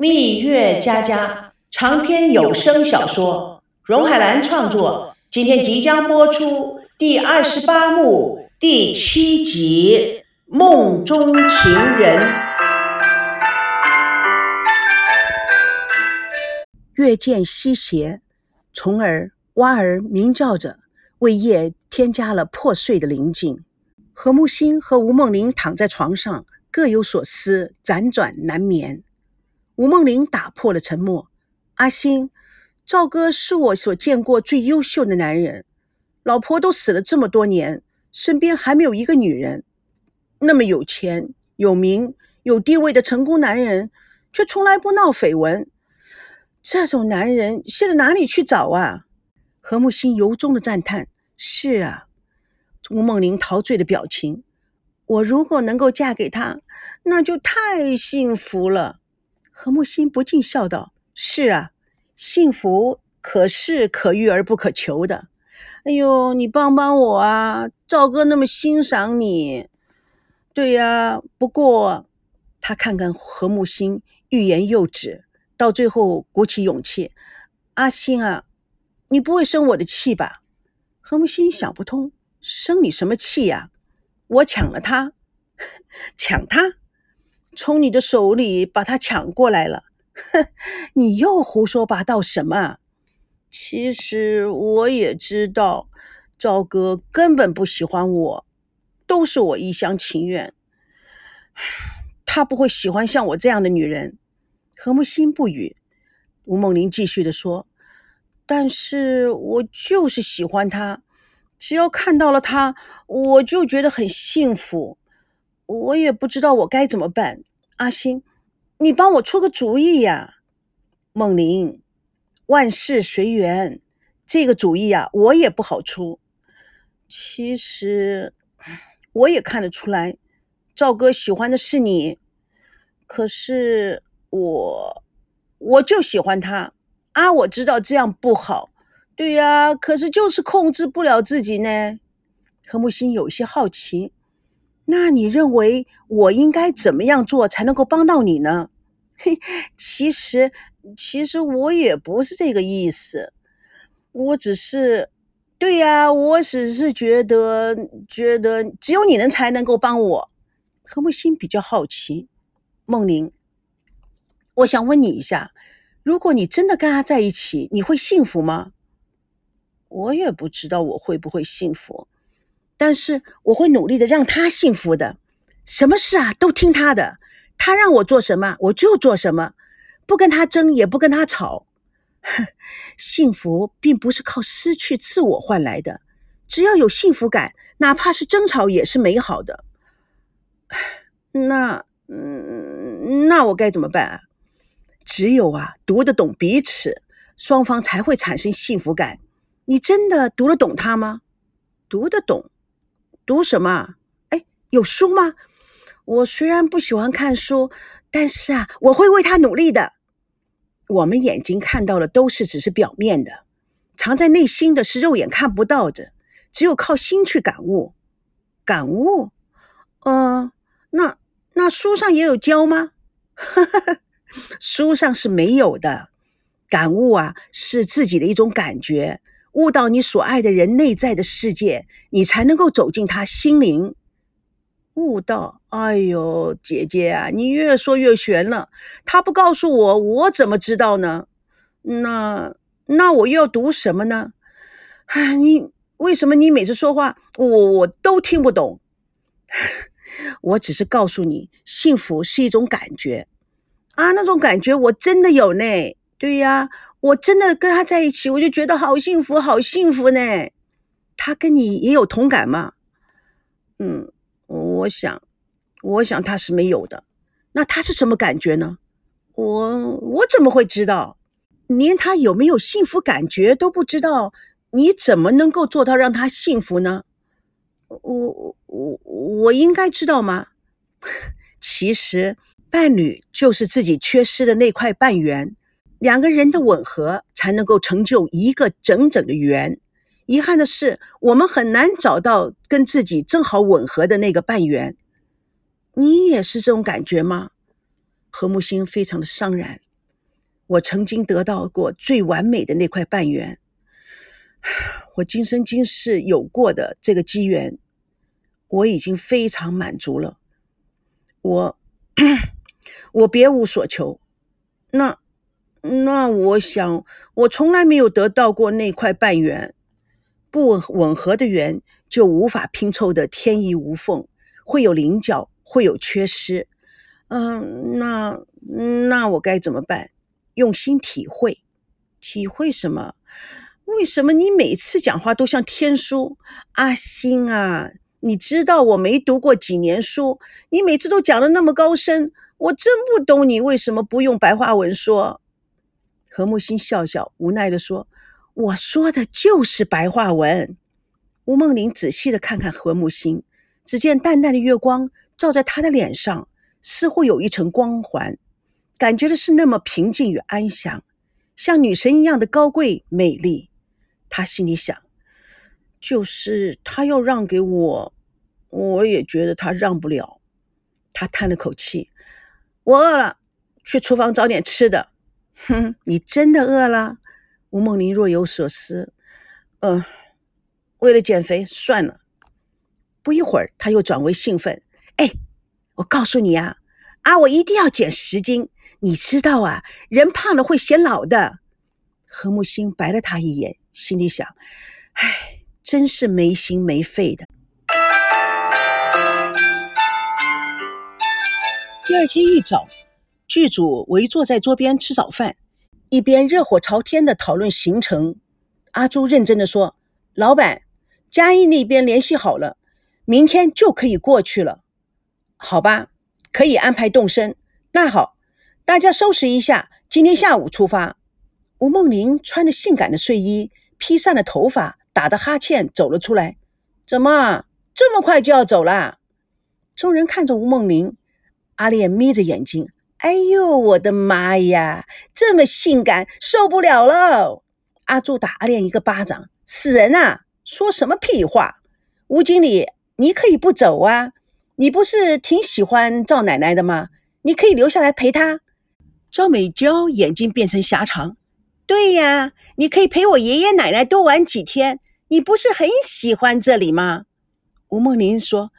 蜜月佳佳长篇有声小说，荣海兰创作，今天即将播出第二十八幕第七集《梦中情人》。月渐西斜，虫儿、蛙儿鸣叫着，为夜添加了破碎的宁静。何木星和吴梦玲躺在床上，各有所思，辗转难眠。吴梦玲打破了沉默：“阿星，赵哥是我所见过最优秀的男人，老婆都死了这么多年，身边还没有一个女人。那么有钱、有名、有地位的成功男人，却从来不闹绯闻。这种男人现在哪里去找啊？”何木心由衷的赞叹：“是啊。”吴梦玲陶醉的表情：“我如果能够嫁给他，那就太幸福了。”何木心不禁笑道：“是啊，幸福可是可遇而不可求的。哎呦，你帮帮我啊！赵哥那么欣赏你。对呀，不过他看看何木心，欲言又止，到最后鼓起勇气：阿星啊，你不会生我的气吧？”何木心想不通，生你什么气呀？我抢了他，抢他。从你的手里把他抢过来了，哼！你又胡说八道什么？其实我也知道，赵哥根本不喜欢我，都是我一厢情愿。他不会喜欢像我这样的女人。何木心不语。吴梦玲继续的说：“但是我就是喜欢他，只要看到了他，我就觉得很幸福。我也不知道我该怎么办。”阿星，你帮我出个主意呀！梦玲，万事随缘，这个主意呀，我也不好出。其实我也看得出来，赵哥喜欢的是你，可是我我就喜欢他啊！我知道这样不好，对呀，可是就是控制不了自己呢。何木心有些好奇。那你认为我应该怎么样做才能够帮到你呢？嘿，其实，其实我也不是这个意思，我只是，对呀，我只是觉得，觉得只有你能才能够帮我。何木心比较好奇，梦玲，我想问你一下，如果你真的跟他在一起，你会幸福吗？我也不知道我会不会幸福。但是我会努力的让他幸福的，什么事啊都听他的，他让我做什么我就做什么，不跟他争也不跟他吵。幸福并不是靠失去自我换来的，只要有幸福感，哪怕是争吵也是美好的。那，嗯，那我该怎么办啊？只有啊读得懂彼此，双方才会产生幸福感。你真的读得懂他吗？读得懂。读什么？哎，有书吗？我虽然不喜欢看书，但是啊，我会为他努力的。我们眼睛看到的都是只是表面的，藏在内心的是肉眼看不到的，只有靠心去感悟。感悟？嗯，那那书上也有教吗？书上是没有的。感悟啊，是自己的一种感觉。悟到你所爱的人内在的世界，你才能够走进他心灵。悟道，哎呦，姐姐啊，你越说越玄了。他不告诉我，我怎么知道呢？那那我又要读什么呢？啊，你为什么你每次说话，我我都听不懂？我只是告诉你，幸福是一种感觉啊，那种感觉我真的有呢。对呀。我真的跟他在一起，我就觉得好幸福，好幸福呢。他跟你也有同感吗？嗯，我想，我想他是没有的。那他是什么感觉呢？我我怎么会知道？连他有没有幸福感觉都不知道，你怎么能够做到让他幸福呢？我我我应该知道吗？其实，伴侣就是自己缺失的那块半圆。两个人的吻合才能够成就一个整整的圆。遗憾的是，我们很难找到跟自己正好吻合的那个半圆。你也是这种感觉吗？何木星非常的伤然。我曾经得到过最完美的那块半圆，我今生今世有过的这个机缘，我已经非常满足了。我 我别无所求。那那我想，我从来没有得到过那块半圆，不吻合的圆就无法拼凑的天衣无缝，会有棱角，会有缺失。嗯，那那我该怎么办？用心体会，体会什么？为什么你每次讲话都像天书？阿星啊，你知道我没读过几年书，你每次都讲的那么高深，我真不懂你为什么不用白话文说。何木星笑笑，无奈的说：“我说的就是白话文。”吴梦玲仔细的看看何木星，只见淡淡的月光照在他的脸上。似乎有一层光环，感觉的是那么平静与安详，像女神一样的高贵美丽。他心里想，就是他要让给我，我也觉得他让不了。他叹了口气：“我饿了，去厨房找点吃的。”哼，你真的饿了？吴梦玲若有所思。嗯，为了减肥，算了。不一会儿，他又转为兴奋：“哎。”我告诉你啊，啊，我一定要减十斤。你知道啊，人胖了会显老的。何木星白了他一眼，心里想：唉，真是没心没肺的。第二天一早，剧组围坐在桌边吃早饭，一边热火朝天的讨论行程。阿朱认真的说：“老板，嘉义那边联系好了，明天就可以过去了。”好吧，可以安排动身。那好，大家收拾一下，今天下午出发。吴梦玲穿着性感的睡衣，披散了头发，打着哈欠走了出来。怎么这么快就要走了？众人看着吴梦玲，阿莲眯着眼睛。哎呦，我的妈呀，这么性感，受不了了！阿柱打阿莲一个巴掌。死人啊！说什么屁话？吴经理，你可以不走啊。你不是挺喜欢赵奶奶的吗？你可以留下来陪她。赵美娇眼睛变成狭长。对呀，你可以陪我爷爷奶奶多玩几天。你不是很喜欢这里吗？吴梦玲说：“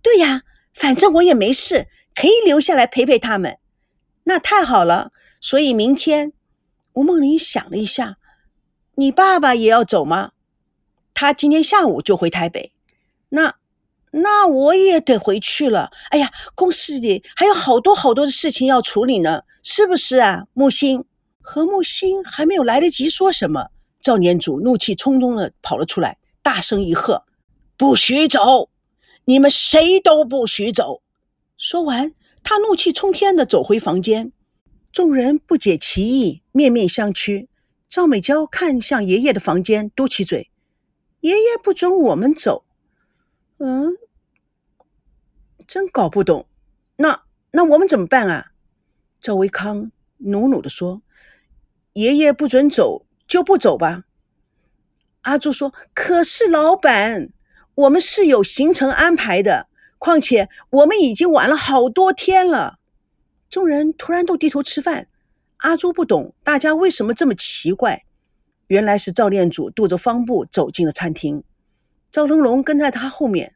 对呀，反正我也没事，可以留下来陪陪他们。”那太好了。所以明天，吴梦玲想了一下：“你爸爸也要走吗？”他今天下午就回台北。那。那我也得回去了。哎呀，公司里还有好多好多的事情要处理呢，是不是啊？木星和木星还没有来得及说什么，赵年祖怒气冲冲的跑了出来，大声一喝：“不许走！你们谁都不许走！”说完，他怒气冲天的走回房间。众人不解其意，面面相觑。赵美娇看向爷爷的房间，嘟起嘴：“爷爷不准我们走。”嗯，真搞不懂。那那我们怎么办啊？赵维康努努的说：“爷爷不准走，就不走吧。”阿朱说：“可是老板，我们是有行程安排的，况且我们已经晚了好多天了。”众人突然都低头吃饭。阿朱不懂大家为什么这么奇怪，原来是赵店主拄着方步走进了餐厅。赵龙龙跟在他后面，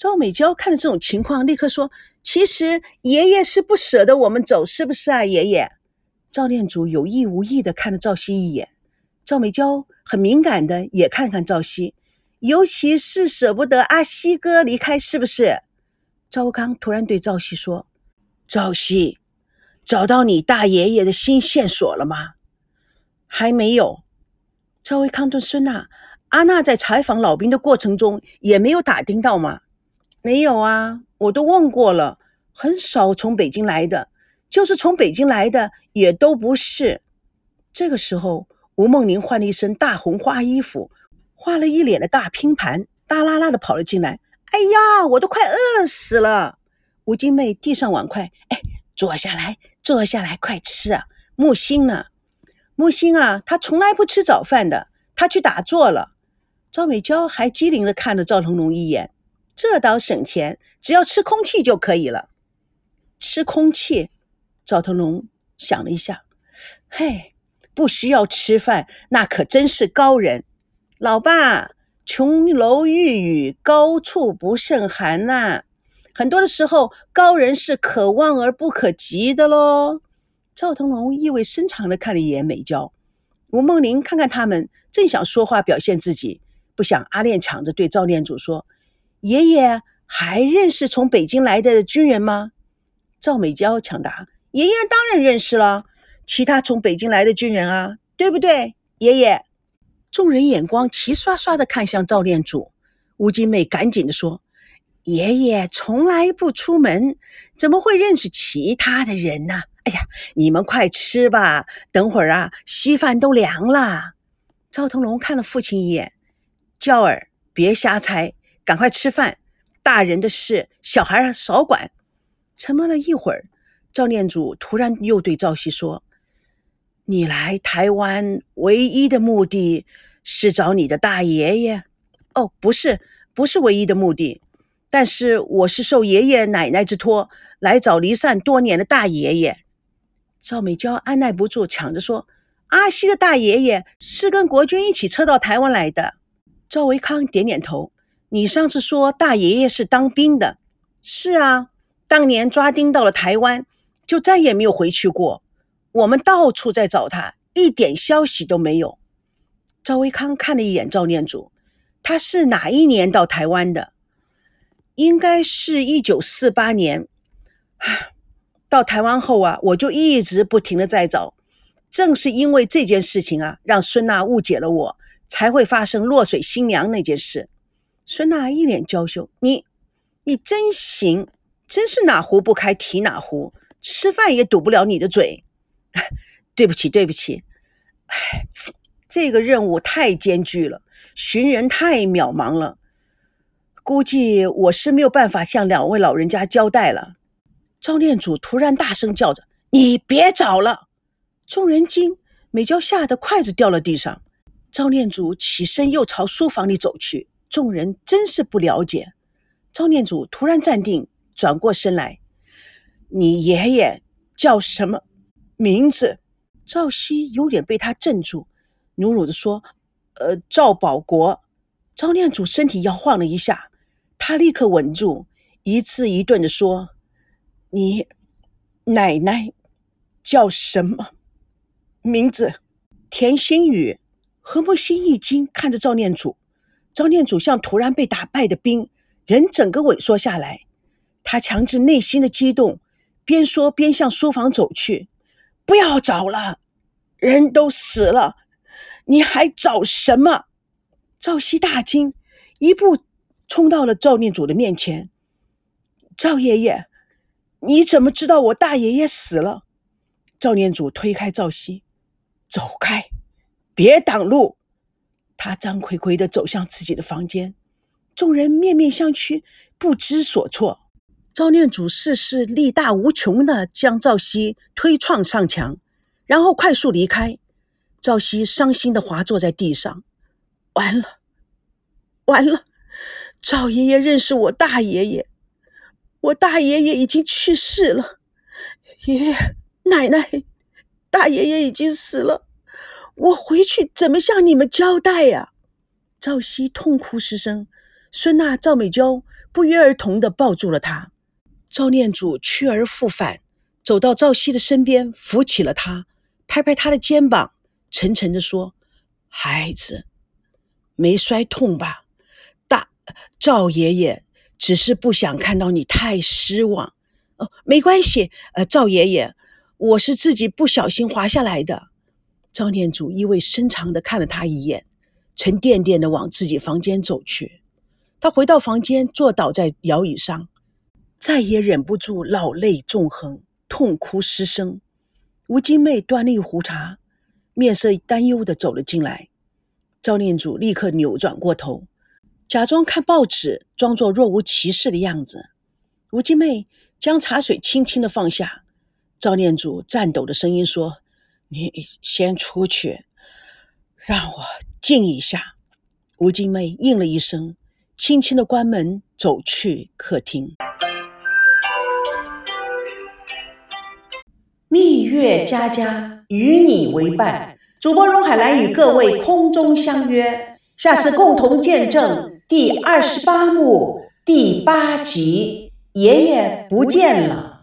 赵美娇看着这种情况，立刻说：“其实爷爷是不舍得我们走，是不是啊，爷爷？”赵店主有意无意的看了赵熙一眼，赵美娇很敏感的也看看赵熙，尤其是舍不得阿西哥离开，是不是？赵康突然对赵熙说：“赵熙，找到你大爷爷的新线索了吗？”“还没有。”赵维康顿孙娜。阿娜在采访老兵的过程中也没有打听到吗？没有啊，我都问过了，很少从北京来的，就是从北京来的也都不是。这个时候，吴梦玲换了一身大红花衣服，画了一脸的大拼盘，大拉拉的跑了进来。哎呀，我都快饿死了！吴金妹递上碗筷，哎，坐下来，坐下来，快吃啊！木星呢？木星啊，他从来不吃早饭的，他去打坐了。赵美娇还机灵的看了赵腾龙一眼，这倒省钱，只要吃空气就可以了。吃空气，赵腾龙想了一下，嘿，不需要吃饭，那可真是高人。老爸，琼楼玉宇，高处不胜寒呐。很多的时候，高人是可望而不可及的喽。赵腾龙意味深长地看了一眼美娇，吴梦玲看看他们，正想说话表现自己，不想阿炼抢着对赵念祖说：“爷爷还认识从北京来的军人吗？”赵美娇抢答：“爷爷当然认识了，其他从北京来的军人啊，对不对，爷爷？”众人眼光齐刷刷地看向赵念祖，吴金妹赶紧地说。爷爷从来不出门，怎么会认识其他的人呢？哎呀，你们快吃吧，等会儿啊，稀饭都凉了。赵腾龙看了父亲一眼，娇儿别瞎猜，赶快吃饭。大人的事，小孩少管。沉默了一会儿，赵念祖突然又对赵熙说：“你来台湾唯一的目的是找你的大爷爷？哦，不是，不是唯一的目的。”但是我是受爷爷奶奶之托来找离散多年的大爷爷。赵美娇按耐不住，抢着说：“阿西的大爷爷是跟国军一起撤到台湾来的。”赵维康点点头：“你上次说大爷爷是当兵的，是啊，当年抓丁到了台湾，就再也没有回去过。我们到处在找他，一点消息都没有。”赵维康看了一眼赵念祖：“他是哪一年到台湾的？”应该是一九四八年，到台湾后啊，我就一直不停的在找。正是因为这件事情啊，让孙娜误解了我，才会发生落水新娘那件事。孙娜一脸娇羞：“你，你真行，真是哪壶不开提哪壶，吃饭也堵不了你的嘴。” 对不起，对不起，唉，这个任务太艰巨了，寻人太渺茫了。估计我是没有办法向两位老人家交代了。赵念祖突然大声叫着：“你别找了！”众人惊，美娇吓得筷子掉了地上。赵念祖起身又朝书房里走去。众人真是不了解。赵念祖突然站定，转过身来：“你爷爷叫什么名字？”赵熙有点被他镇住，努努地说：“呃，赵保国。”赵念祖身体摇晃了一下。他立刻稳住，一字一顿地说：“你奶奶叫什么名字？”田心雨、何木心一惊，看着赵念祖。赵念祖像突然被打败的兵，人整个萎缩下来。他强制内心的激动，边说边向书房走去：“不要找了，人都死了，你还找什么？”赵熙大惊，一步。冲到了赵念祖的面前，赵爷爷，你怎么知道我大爷爷死了？赵念祖推开赵熙，走开，别挡路。他张奎奎的走向自己的房间，众人面面相觑，不知所措。赵念祖势势力大无穷的将赵熙推撞上墙，然后快速离开。赵熙伤心的滑坐在地上，完了，完了。赵爷爷认识我大爷爷，我大爷爷已经去世了。爷爷奶奶，大爷爷已经死了，我回去怎么向你们交代呀？赵熙痛哭失声，孙娜、赵美娇不约而同的抱住了他。赵念祖去而复返，走到赵熙的身边，扶起了他，拍拍他的肩膀，沉沉的说：“孩子，没摔痛吧？”大赵爷爷只是不想看到你太失望哦，没关系。呃，赵爷爷，我是自己不小心滑下来的。赵念祖意味深长的看了他一眼，沉甸甸的往自己房间走去。他回到房间，坐倒在摇椅上，再也忍不住，老泪纵横，痛哭失声。吴金妹端了一壶茶，面色担忧的走了进来。赵念祖立刻扭转过头。假装看报纸，装作若无其事的样子。吴金妹将茶水轻轻的放下。赵念祖颤抖的声音说：“你先出去，让我静一下。”吴金妹应了一声，轻轻的关门，走去客厅。蜜月佳佳与你为伴。主播荣海兰与各位空中相约，下次共同见证第二十八幕第八集。爷爷不见了。